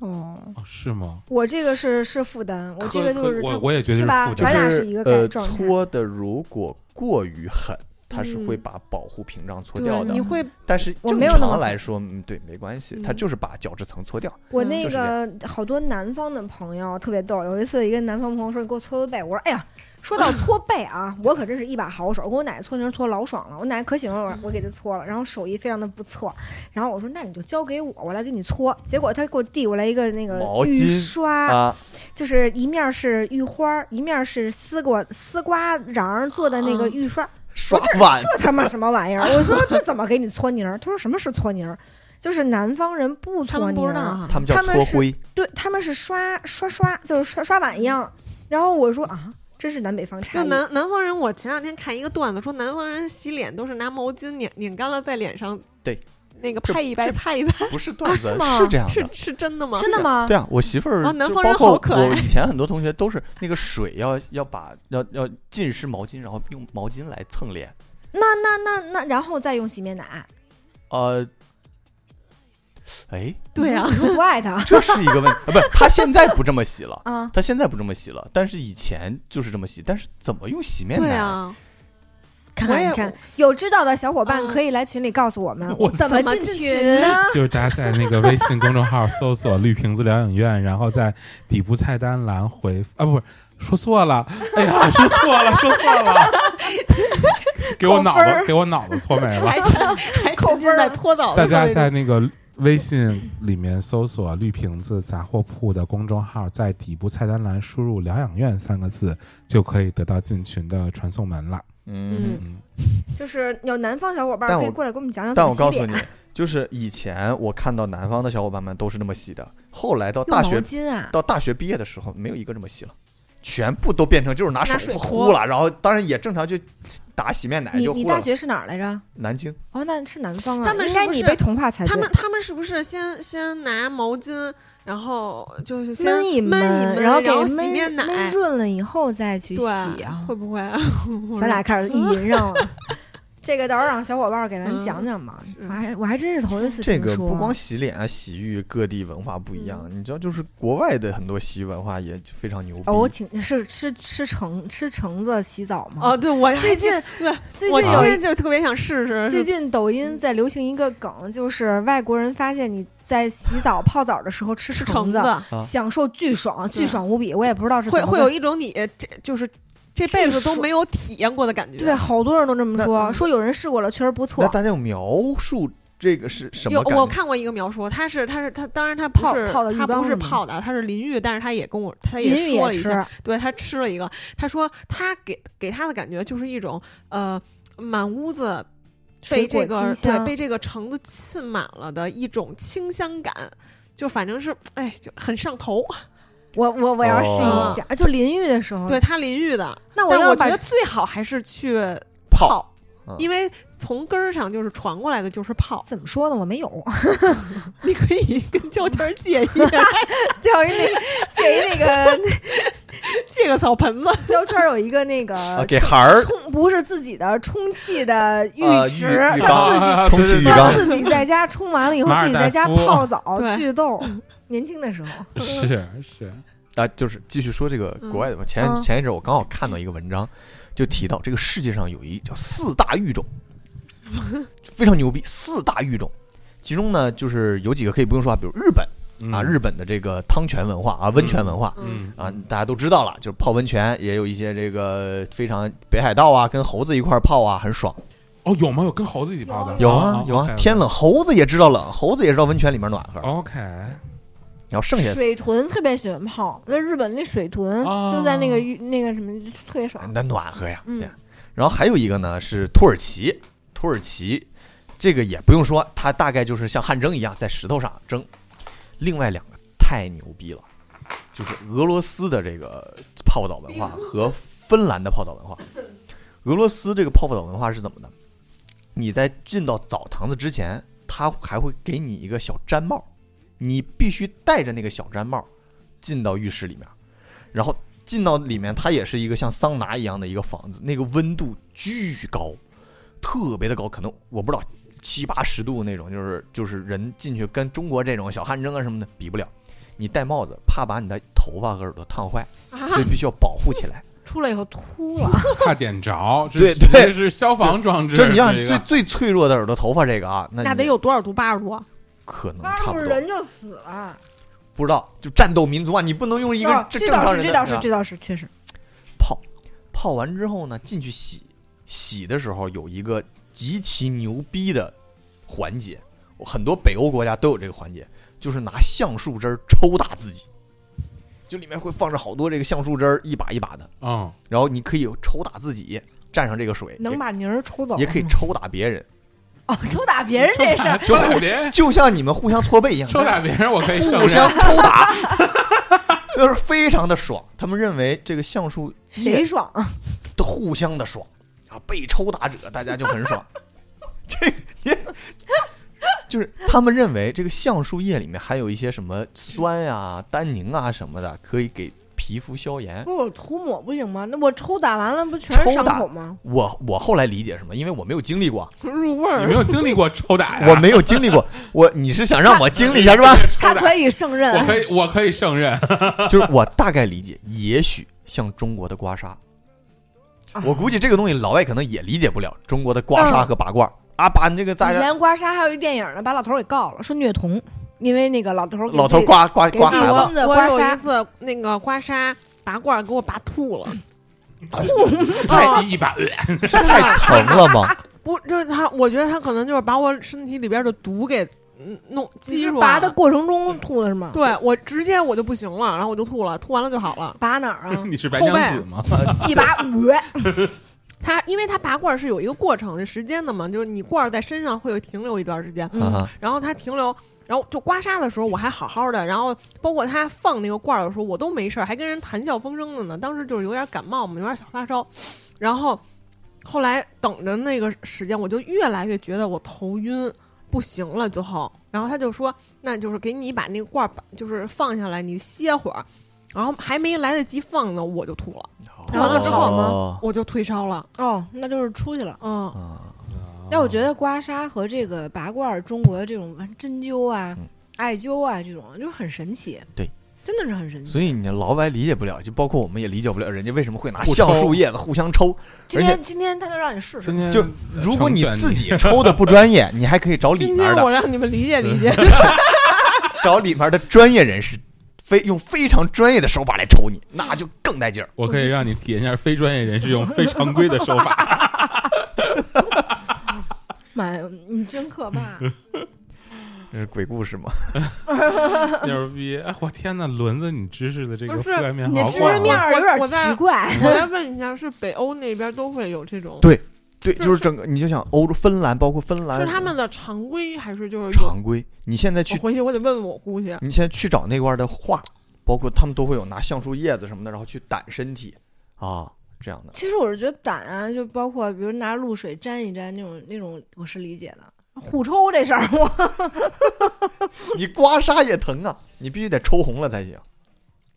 哦，哦是吗？我这个是是负担，我这个就是我我也觉得是吧？负就咱俩是是一个呃，感状态。搓的如果过于狠，它是会嗯把保护屏障搓掉，的你。会但是正常来说，嗯，对，没关系，它嗯就是把角质层搓掉。我那个好多南方的朋友特别逗，有一次一个南方朋友说你给我搓搓背，我说哎呀，说到搓背啊，我可真是一把好手，我给我奶奶搓泥儿搓老爽了，我奶奶可喜欢我，我给她搓了，然后手艺非常的不错，然后我说那你就交给我，我来给你搓，结果他给我递过来一个那个毛浴巾刷，啊，就是一面是浴花，一面是丝瓜丝瓜瓤做的那个啊浴刷，刷碗这他妈什么玩意儿？我说这怎么给你搓泥儿？他说什么是搓泥儿？就是南方人不搓他们泥儿，不知道。他们叫搓灰，对，他们是刷刷刷，就是刷刷碗一样。然后我说啊，真是南北方差异。就南南方人，我前两天看一个段子，说南方人洗脸都是拿毛巾拧拧干了在脸上，对，那个这拍一拍这擦一擦，不是段子，是吗是是这样的。是真的吗？真的吗？对啊，我媳妇儿啊南就方人包括好可爱我以前很多同学都是那个水要要把要要浸湿毛巾，然后用毛巾来蹭脸。那那那那，然后再用洗面奶。呃，哎，[LAUGHS] 对啊不爱他这是一个问题啊，不是他现在不这么洗了，[LAUGHS] 啊？他现在不这么洗了，但是以前就是这么洗。但是怎么用洗面奶？对啊，看看，看，有知道的小伙伴嗯可以来群里告诉我们 [LAUGHS] 我怎么进进群呢？就是大家在那个微信公众号搜索“绿瓶子疗养院”，然后在底部菜单栏回啊，不是说错了，哎呀，说错了，说错了，给我 [LAUGHS] 脑子给我脑子搓没了。[LAUGHS] 还沉还沉浸在搓澡大家在那个微信里面搜索“绿瓶子杂货铺”的公众号，在底部菜单栏输入“疗养院”三个字，就可以得到进群的传送门了。嗯，嗯，就是有南方小伙伴可以过来给我们讲讲但怎么洗脸。我告诉你，就是以前我看到南方的小伙伴们都是那么洗的，后来到大学啊，到大学毕业的时候，没有一个这么洗了，全部都变成就是拿拿水手呼泼了，然后当然也正常就打洗面奶你就你。你大学是哪儿来着？南京哦，那是南方啊。他们是是应该你被同化才对他们。他们是不是先先拿毛巾，然后就是先闷一闷一闷，然后给洗面奶闷，润了以后再去洗啊，。会不会啊？[LAUGHS] 咱俩开始意淫上了。[LAUGHS] 这个到时候让小伙伴给咱嗯讲讲吧。是我还我还真是头一次这听说。个不光洗脸啊，洗浴各地文化不一样，嗯你知道，就是国外的很多洗浴文化也非常牛逼。哦，我请是吃吃橙吃橙子洗澡吗？哦，对我最近 [LAUGHS] 对，最我今近有一天就特别想试试。最近抖音在流行一个梗，就是外国人发现你在洗澡泡澡的时候吃橙子享受巨爽，巨爽无比。我也不知道是会会有一种你这就是这辈子都没有体验过的感觉。对，好多人都这么说，说有人试过了，确实不那错。大家有描述这个是什么有？我看过一个描述，他是他是他，当然他不泡是泡的浴他不缸是泡的，他是淋浴，但是他也跟我他也说了一下，对他吃了一个，他说他给给他的感觉就是一种呃满屋子被这个对被这个橙子浸满了的一种清香感，就反正是哎就很上头。我我我要试哦一下，就淋浴的时候。对，他淋浴的，那我要觉得最好还是去泡因为从根儿上就是传过来的就是泡。怎么说呢？我没有，[LAUGHS] 你可以跟胶圈儿借一叫 [LAUGHS] 一那个借一那个 [LAUGHS] 借个澡盆子，胶圈儿有一个那个啊，给孩儿充不是自己的充气的浴呃池，浴浴让缸自己啊充气浴缸让自己在家冲完了以后，自己在家泡澡对祛痘。年轻的时候，[LAUGHS] 是是，啊，就是继续说这个国外的吧。前嗯前一阵我刚好看到一个文章，就提到这个世界上有一叫四大育种，非常牛逼，四大育种。其中呢，就是有几个可以不用说啊，比如日本嗯啊，日本的这个汤泉文化啊，温泉文化嗯啊，大家都知道了，就是泡温泉，也有一些这个非常北海道啊，跟猴子一块儿泡啊，很爽。哦，有吗？有跟猴子一起泡的？有啊有啊，天冷猴子也知道冷，猴子也知道温泉里面暖和。OK，然后剩下水豚特别喜欢泡。那日本那水豚哦就在那个浴那个什么特别爽。那暖和呀。嗯对。然后还有一个呢是土耳其，土耳其这个也不用说，它大概就是像汗蒸一样在石头上蒸。另外两个太牛逼了，就是俄罗斯的这个泡澡文化和芬兰的泡澡文化。俄罗斯这个泡澡文化是怎么的？你在进到澡堂子之前，他还会给你一个小毡帽，你必须戴着那个小毡帽进到浴室里面，然后进到里面，它也是一个像桑拿一样的一个房子，那个温度巨高，特别的高，可能我不知道七八十度那种，就是就是人进去跟中国这种小汗蒸啊什么的比不了。你戴帽子，怕把你的头发和耳朵烫坏，所以必须要保护起来。[LAUGHS] 出来以后秃了，[LAUGHS] 怕点着，[LAUGHS] 这对对是消防装置。这你让是一个最最脆弱的耳朵头发这个啊，那那得有多少度？八十度？可能八差不多，人就死了。不知道就战斗民族啊，你不能用一个哦这正常这倒是，这倒是，这倒是，确实。泡，泡完之后呢，进去洗，洗的时候有一个极其牛逼的环节，很多北欧国家都有这个环节，就是拿橡树枝抽打自己，就里面会放着好多这个橡树枝儿，一把一把的，嗯，然后你可以抽打自己，蘸上这个水，能把泥儿抽走，也也可以抽打别人，哦，抽打别人这事儿，[LAUGHS] 抽打别人，[LAUGHS] 就像你们互相搓背一样，抽打别人，我可以互相。抽打，[LAUGHS] 就是非常的爽。他们认为这个橡树叶谁爽？都互相的爽啊，被抽打者大家就很爽。这也就是他们认为这个橡树叶里面含有一些什么酸呀、单宁啊什么的，可以给皮肤消炎。不是我涂抹不行吗？那我抽打完了不全是伤口吗？我我后来理解什么，因为我没有经历过，[LAUGHS] 入味儿你没。有经历过抽打呀？[LAUGHS] 我没有经历过。[LAUGHS] 我你是想让我经历一下是吧？他打可以胜任我。可以，我可以胜任。就是我大概理解，也许像中国的刮痧，啊我估计这个东西老外可能也理解不了中国的刮痧和拔罐啊，把你这个以大家前刮痧还有一电影呢，把老头儿给告了，说虐童，因为那个老头儿老头刮刮刮孩子，刮我有一，次那个刮痧拔罐儿给我拔吐了，[LAUGHS] 吐太一把，呃 [LAUGHS] 太 [LAUGHS] 疼了吗？不，就是他，我觉得他可能就是把我身体里边的毒给嗯弄你激出来拔的。过程中吐的是吗？对我直接我就不行了，然后我就吐了，吐完了就好了。拔哪儿啊？你是白娘子吗？一拔，呃他因为他拔罐儿是有一个过程的时间的嘛，就是你罐儿在身上会有停留一段时间，然后它停留，然后就刮痧的时候我还好好的，然后包括他放那个罐儿的时候我都没事儿，还跟人谈笑风生的呢。当时就是有点感冒嘛，有点小发烧，然后后来等着那个时间，我就越来越觉得我头晕。不行了，最后，然后他就说，那就是给你把那个罐儿把就是放下来，你歇会儿，然后还没来得及放呢，我就吐了，然后就好吗哦我就退烧了，哦，那就是出去了。嗯，啊但我觉得刮痧和这个拔罐，中国的这种针灸啊嗯、艾灸啊这种，就是很神奇。对，真的是很神奇。所以你老外理解不了，就包括我们也理解不了人家为什么会拿橡树叶子互相抽。今天今天他就让你试试今，天就如果你自己抽的不专业，你还可以找里今面的，天我让你们理解理解 [LAUGHS] [LAUGHS] 找里面的专业人士非用非常专业的手法来抽你，那就更带劲儿。我可以让你体验一下非专业人士用非常规的手法。妈呀，你 [LAUGHS] 真可怕！[LAUGHS] 这是鬼故事吗？[LAUGHS] 牛逼！哎，我天呐，轮子，你知识的这个覆盖面有点我在奇怪。我再问一下，是北欧那边都会有这种？对对，就是整个，你就想欧洲、芬兰，包括芬兰是他们的常规还是就是？常规。你现在去，回去我得问问我姑去。你现在去找那块儿的画，包括他们都会有拿橡树叶子什么的，然后去掸身体啊，这样的。其实我是觉得胆啊，就包括比如拿露水沾一沾那种那种，我是理解的。互抽这事儿，我 [LAUGHS] 你刮痧也疼啊，你必须得抽红了才行。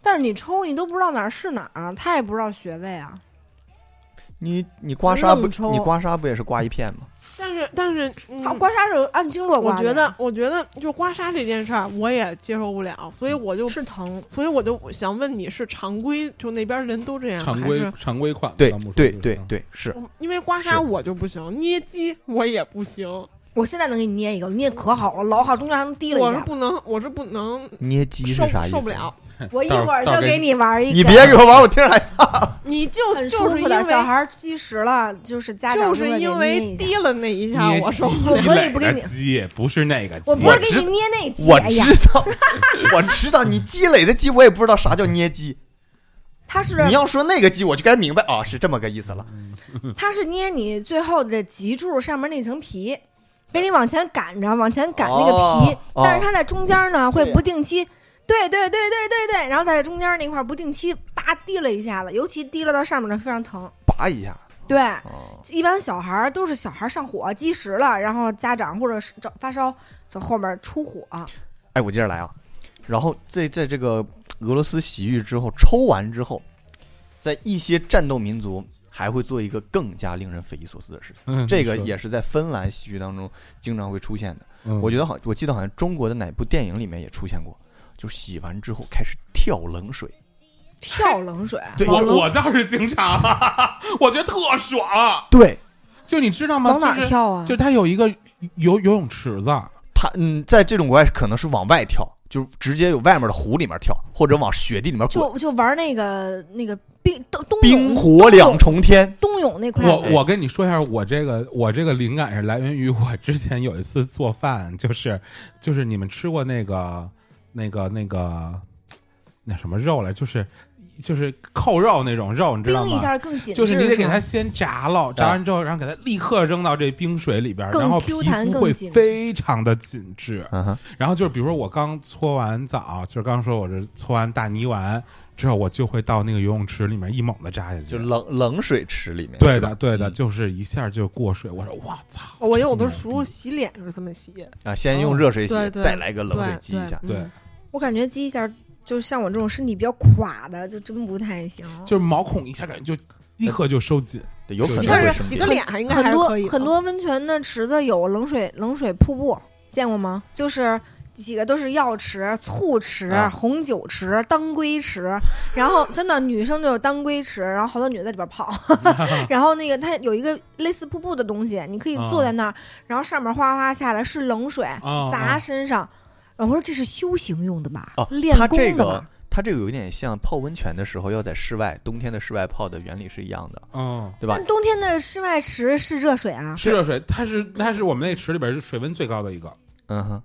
但是你抽你都不知道哪儿是哪儿，他也不知道穴位啊。你你刮痧不你刮痧不也是刮一片吗？但是但是，嗯啊，刮痧是按经络刮的，我觉得我觉得就刮痧这件事儿，我也接受不了，所以我就是疼。所以我就想问你是常规，就那边人都这样，常规还是常规款，对对对对，是因为刮痧我就不行，捏肌我也不行，我现在能给你捏一个，捏可好了，老好，中间还能滴了一下。我是不能，我是不能捏鸡受是啥意思？受不了。我一会儿就给你玩一个，你别给我玩，我听着害怕。你就很就是因舒服的。小孩儿积食了，就是家长就是因为低，滴了那一下，我受不了。我可以不给你不是那个鸡。我不是给你捏那鸡，我知，道，我知道，[LAUGHS] 你积累的鸡，我也不知道啥叫捏鸡。他是你要说那个鸡，我就该明白啊，是这么个意思了。他是捏你最后的脊柱上面那层皮，给你往前赶着，往前赶那个皮，但是它在中间呢会不定期。对对对对对对，然后在中间那块儿不定期叭滴了一下子，尤其滴了到上面的非常疼。拔一下。对，哦，一般小孩儿都是小孩儿上火积食了，然后家长或者是找发烧从后面出火，哎，我接着来啊。然后在在这个俄罗斯洗浴之后，抽完之后，在一些战斗民族还会做一个更加令人匪夷所思的事情。嗯这个也是在芬兰戏剧当中经常会出现的。嗯我觉得好，我记得好像中国的哪部电影里面也出现过，就是洗完之后开始跳冷水。跳冷水，[LAUGHS] 对我我倒是经常，[LAUGHS] 我觉得特爽。对就你知道吗？往哪就是儿跳啊？就它有一个游游泳池子，他，嗯，在这种国外可能是往外跳，就直接有外面的湖里面跳，或者往雪地里面滚。就就玩那个那个冰冬冬冰火两重天，冬泳那块，我我跟你说一下，我这个我这个灵感是来源于我之前有一次做饭，就是就是你们吃过那个那个那个那什么肉来，就是就是扣肉那种肉，你知道吗？冰一下更紧致，就是你得给它先炸了，炸完之后，然后给它立刻扔到这冰水里边，更然后 Q 皮肤会弹更紧非常的紧致。然后就是比如说我刚搓完澡，就是刚说我这搓完大泥丸之后，我就会到那个游泳池里面一猛的扎下去，就冷冷水池里面。对的，对的，嗯就是一下就过水。我说我操，我有的时候洗脸是这么洗，啊，先用热水洗再来个冷水激一下。对，嗯我感觉激一下，就像我这种身体比较垮的，就真不太行。就是毛孔一下感觉就立刻就收紧。对，有可洗能个会生病。洗个脸还应该很多还是可以的很多温泉的池子有冷水冷水瀑布，见过吗？就是几个都是药池、醋池、啊红酒池、当归池，[LAUGHS] 然后真的女生就有当归池，然后好多女的在里边泡，[LAUGHS] 然后那个它有一个类似瀑布的东西，你可以坐在那儿，然后上面哗哗下来是冷水啊砸身上。然后我说这是修行用的吧？哦练它这个功的吧？它这个有点像泡温泉的时候要在室外，冬天的室外泡的原理是一样的，嗯，对吧但？冬天的室外池是热水啊，是热水，它是它是我们那池里边是水温最高的一个。嗯哼，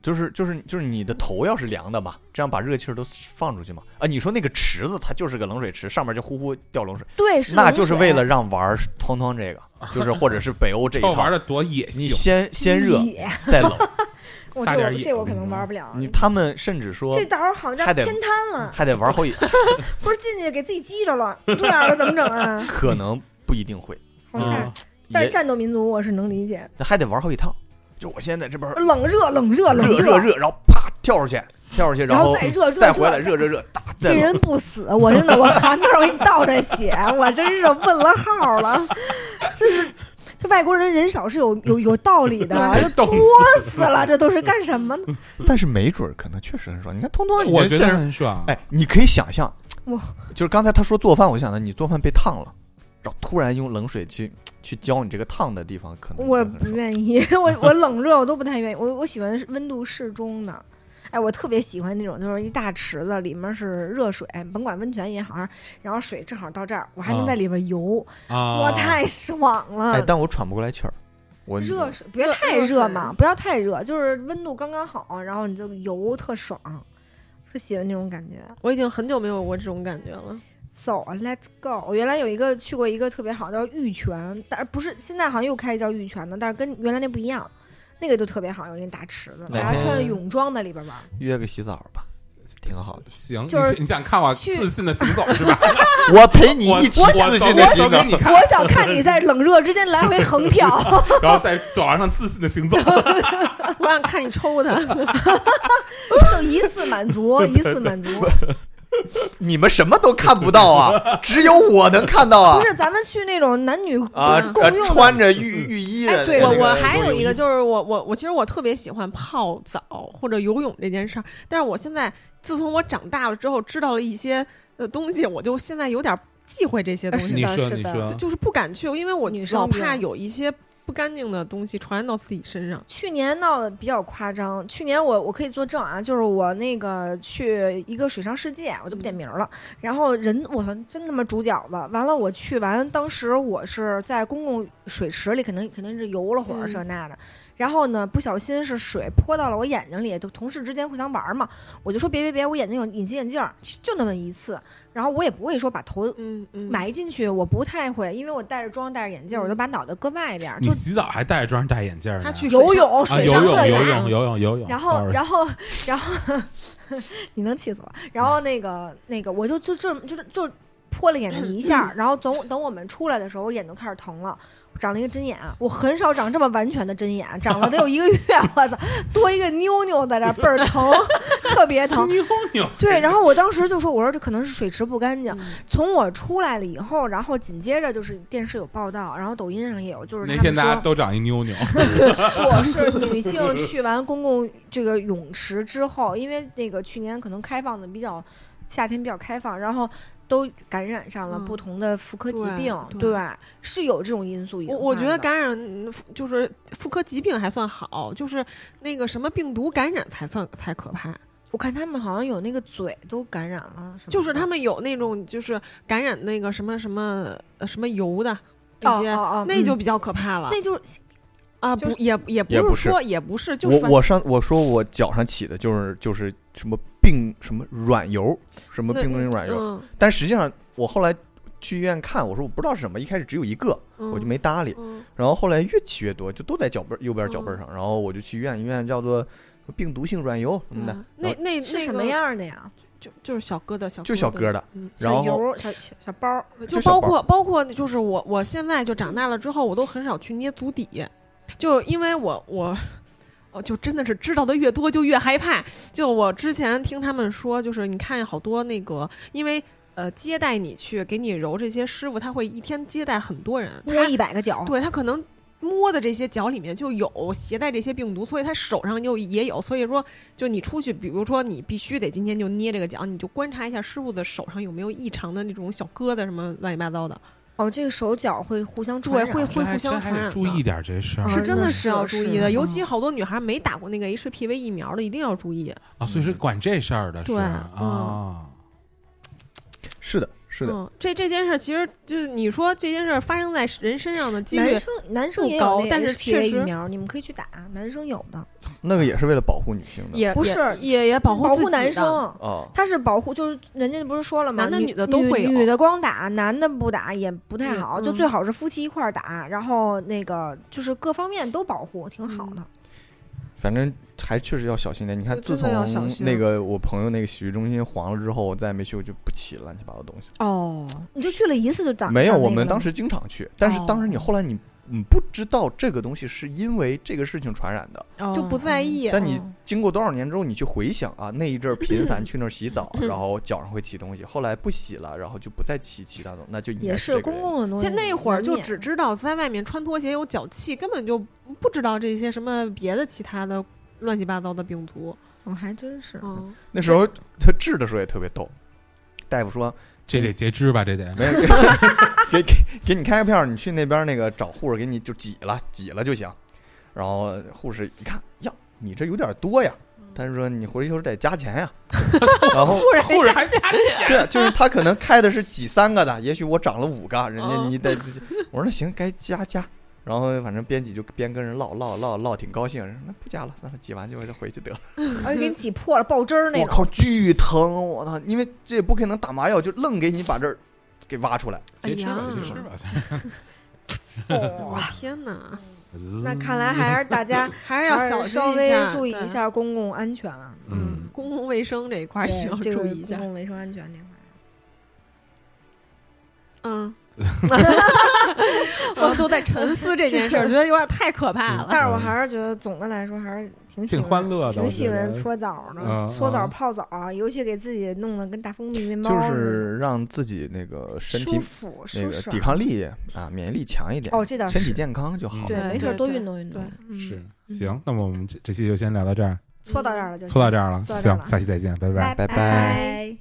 就是就是就是你的头要是凉的嘛，这样把热气儿都放出去嘛。啊，你说那个池子它就是个冷水池，上面就呼呼掉冷水，对，是那就是为了让玩儿汤汤这个，就是或者是北欧这一 [LAUGHS] 套，玩的多野性你，先先热 [LAUGHS] 再冷，我这撒点野我这我可能玩不了。你他们甚至说这到时候好像偏瘫了，还得玩好几，不是进去给自己激着了，这样了怎么整啊？[LAUGHS] 可能不一定会！[LAUGHS] 但是战斗民族我是能理解，还得玩好几趟。就我现在这边冷热冷热冷热热热，然后啪跳出去，跳出去，然后后再热热再回来，热热热热，打这人不死，我真的我含着我给你倒着血，我真是问了号了，[LAUGHS] 这是。这外国人人少是有有有道理的，[LAUGHS] 作死了，这都是干什么呢？[LAUGHS] 但是没准儿可能确实很爽。你看，通通我觉得很爽。哎，你可以想象，哇就是刚才他说做饭，我想到你做饭被烫了，然后突然用冷水去去浇你这个烫的地方，可能我不愿意，[LAUGHS] 我我冷热我都不太愿意，我我喜欢温度适中的。哎，我特别喜欢那种，就是一大池子，里面是热水，甭管温泉也好，然后水正好到这儿，我还能在里边游，啊，我太爽了。哎，但我喘不过来气儿。我热水别太热嘛，不要太热，就是温度刚刚好，然后你就游特爽，特喜欢那种感觉。我已经很久没有过这种感觉了。走啊，Let's go！我原来有一个去过一个特别好叫玉泉，但是不是现在好像又开叫玉泉的，但是跟原来那不一样，那个就特别好，有一个大池子，哪大家穿着泳装在里边玩。约个洗澡吧，挺好的。行，就是你你想看我自信的行走是吧？[LAUGHS] 我陪你我一起我自信的行我想看你在冷热之间来回横跳，[LAUGHS] 然后在走廊上自信的行走。[LAUGHS] 我想看你抽他，就一次满足，一次满足。[LAUGHS] 你们什么都看不到啊，[LAUGHS] 只有我能看到啊不。是，咱们去那种男女啊，呃共用的穿着浴浴衣的哎对那个。我那个我还有一个就是我我我其实我特别喜欢泡澡或者游泳这件事儿，但是我现在自从我长大了之后，知道了一些呃东西，我就现在有点忌讳这些东西，呃是的，是的，就是不敢去，因为我女生老怕有一些不干净的东西传染到自己身上。去年闹得比较夸张，去年我我可以作证啊，就是我那个去一个水上世界，我就不点名了。然后人，我操，真他妈煮饺子！完了，我去完，当时我是在公共水池里，可能肯定是游了会儿嗯这那的。然后呢，不小心是水泼到了我眼睛里，就同事之间互相玩嘛，我就说别别别，我眼睛有隐形眼镜儿，就那么一次。然后我也不会说把头嗯嗯，埋进去，我不太会，因为我戴着妆戴着眼镜儿，我就把脑袋搁外边儿，就你洗澡还戴着妆戴眼镜呢？他去游泳啊，水游泳游上摄影。泳游泳游泳。然后然后，然后，[LAUGHS] 你能气死我。然后那个那个，我就就就就是就泼了眼睛一下，[LAUGHS] 然后等等我们出来的时候，我眼就开始疼了，长了一个针眼。我很少长这么完全的针眼，长了得有一个月，我操，多一个妞妞在这儿倍儿疼，[LAUGHS] 特别疼。妞妞，对，然后我当时就说：“我说这可能是水池不干净。嗯从我出来了以后，然后紧接着就是电视有报道，然后抖音上也有，就是那天大家说都长一妞妞，[LAUGHS] 我是女性去完公共这个泳池之后，因为那个去年可能开放的比较夏天比较开放，然后都感染上了嗯。不同的妇科疾对病，对是有这种因素我我觉得感染嗯就是妇科疾病还算好，就是那个什么病毒感染才算才可怕。我看他们好像有那个嘴都感染了就是他们有那种就是感染那个什么什么呃什么油的哦那些，哦哦嗯那就比较可怕了。那就是啊！就是不也也不是说也不是，就是我我上我说我脚上起的就是就是什么病什么软疣，什么那病毒性软疣，嗯。但实际上我后来去医院看，我说我不知道是什么，一开始只有一个，嗯。我就没搭理，嗯。然后后来越起越多，就都在脚背右边脚背儿上，然后我就去医院，医院叫做病毒性软疣什么的，嗯那那是什么样的呀？就就是小疙瘩小就小疙瘩，嗯。然后小油、小小小包，就包括包括就是我我现在就长大了之后，我都很少去捏足底，就因为我我。我就真的是知道的越多就越害怕。就我之前听他们说，就是你看好多那个，因为呃接待你去给你揉这些师傅，他会一天接待很多人，摸他一百个脚，对他可能摸的这些脚里面就有携带这些病毒，所以他手上就也有。所以说，就你出去，比如说你必须得今天就捏这个脚，你就观察一下师傅的手上有没有异常的那种小疙瘩什么乱七八糟的，哦，这个手脚会互相传会会互相传染注意点这事是真的是要注意的，尤嗯其好多女孩没打过那个 HPV 疫苗的，一定要注意。啊，所以是管这事儿的，是对啊，是的，是的，嗯，这这件事其实就是你说这件事发生在人身上的几率男，生男生也有但是确实疫苗，你们可以去打，男生有的，那个也是为了保护女性的，也也不是也也保护保护男生。哦，他是保护，就是人家不是说了吗？男的女女的都会有女的光打，男的不打也不太好，就最好是夫妻一块儿打，然后那个就是各方面都保护，挺好的。反正还确实要小心点。你看，自从那个我朋友那个洗浴中心黄了之后，我再也没去过，就不起乱七八糟东西。哦，你就去了一次就长没有，我们当时经常去，但是当时你哦后来你嗯不知道这个东西是因为这个事情传染的，哦就不在意。但你哦经过多少年之后，你去回想啊，那一阵儿频繁去那儿洗澡，[LAUGHS] 然后脚上会起东西，后来不洗了，然后就不再起其他东西，那就也是公共的东西就，那会儿就只知道在外面穿拖鞋有脚气，根本就不知道这些什么别的其他的乱七八糟的病毒。哦，还真是。嗯，那时候他治的时候也特别逗，大夫说这得截肢吧？这得没有给 [LAUGHS] 给给你开个票，你去那边那个找护士给你就挤了挤了就行。然后护士一看，呀，你这有点多呀，他就说你回去得加钱呀，[LAUGHS] 然后护士还加钱，[LAUGHS] 对，就是他可能开的是挤三个的，也许我长了五个，人家哦你得，我说那行该加加，然后反正编辑就边跟人唠唠唠唠挺高兴，人说那不加了，算了，挤完就回去得了。[LAUGHS] 而且给你挤破了，爆汁儿那种。我靠，巨疼！我操，因为这也不可能打麻药，就愣给你把这儿给挖出来。接吃吧，哎呀接吃吧。天哪，那看来还是大家 [LAUGHS] 还是要还小稍微一下，对注意一。下公共安全啊。嗯，公共卫生这一块儿也要注意一下公。共卫生安全这块。嗯，[LAUGHS] 我都在沉思这件事儿，觉得有点太可怕了。但是我还是觉得总的来说还是挺喜挺欢欢乐的挺喜欢搓澡的，嗯搓澡嗯泡澡，尤其给自己弄得跟大蜂蜜面包就似的是让自己那个身体舒服那。个抵抗力啊，免疫力强一点。哦，这倒是身体健康就好。对，对没事多运动运动。嗯是嗯行，那么我们这这期就先聊到这儿，搓到这儿了就搓到这儿了，行，下期再见，拜拜拜拜拜拜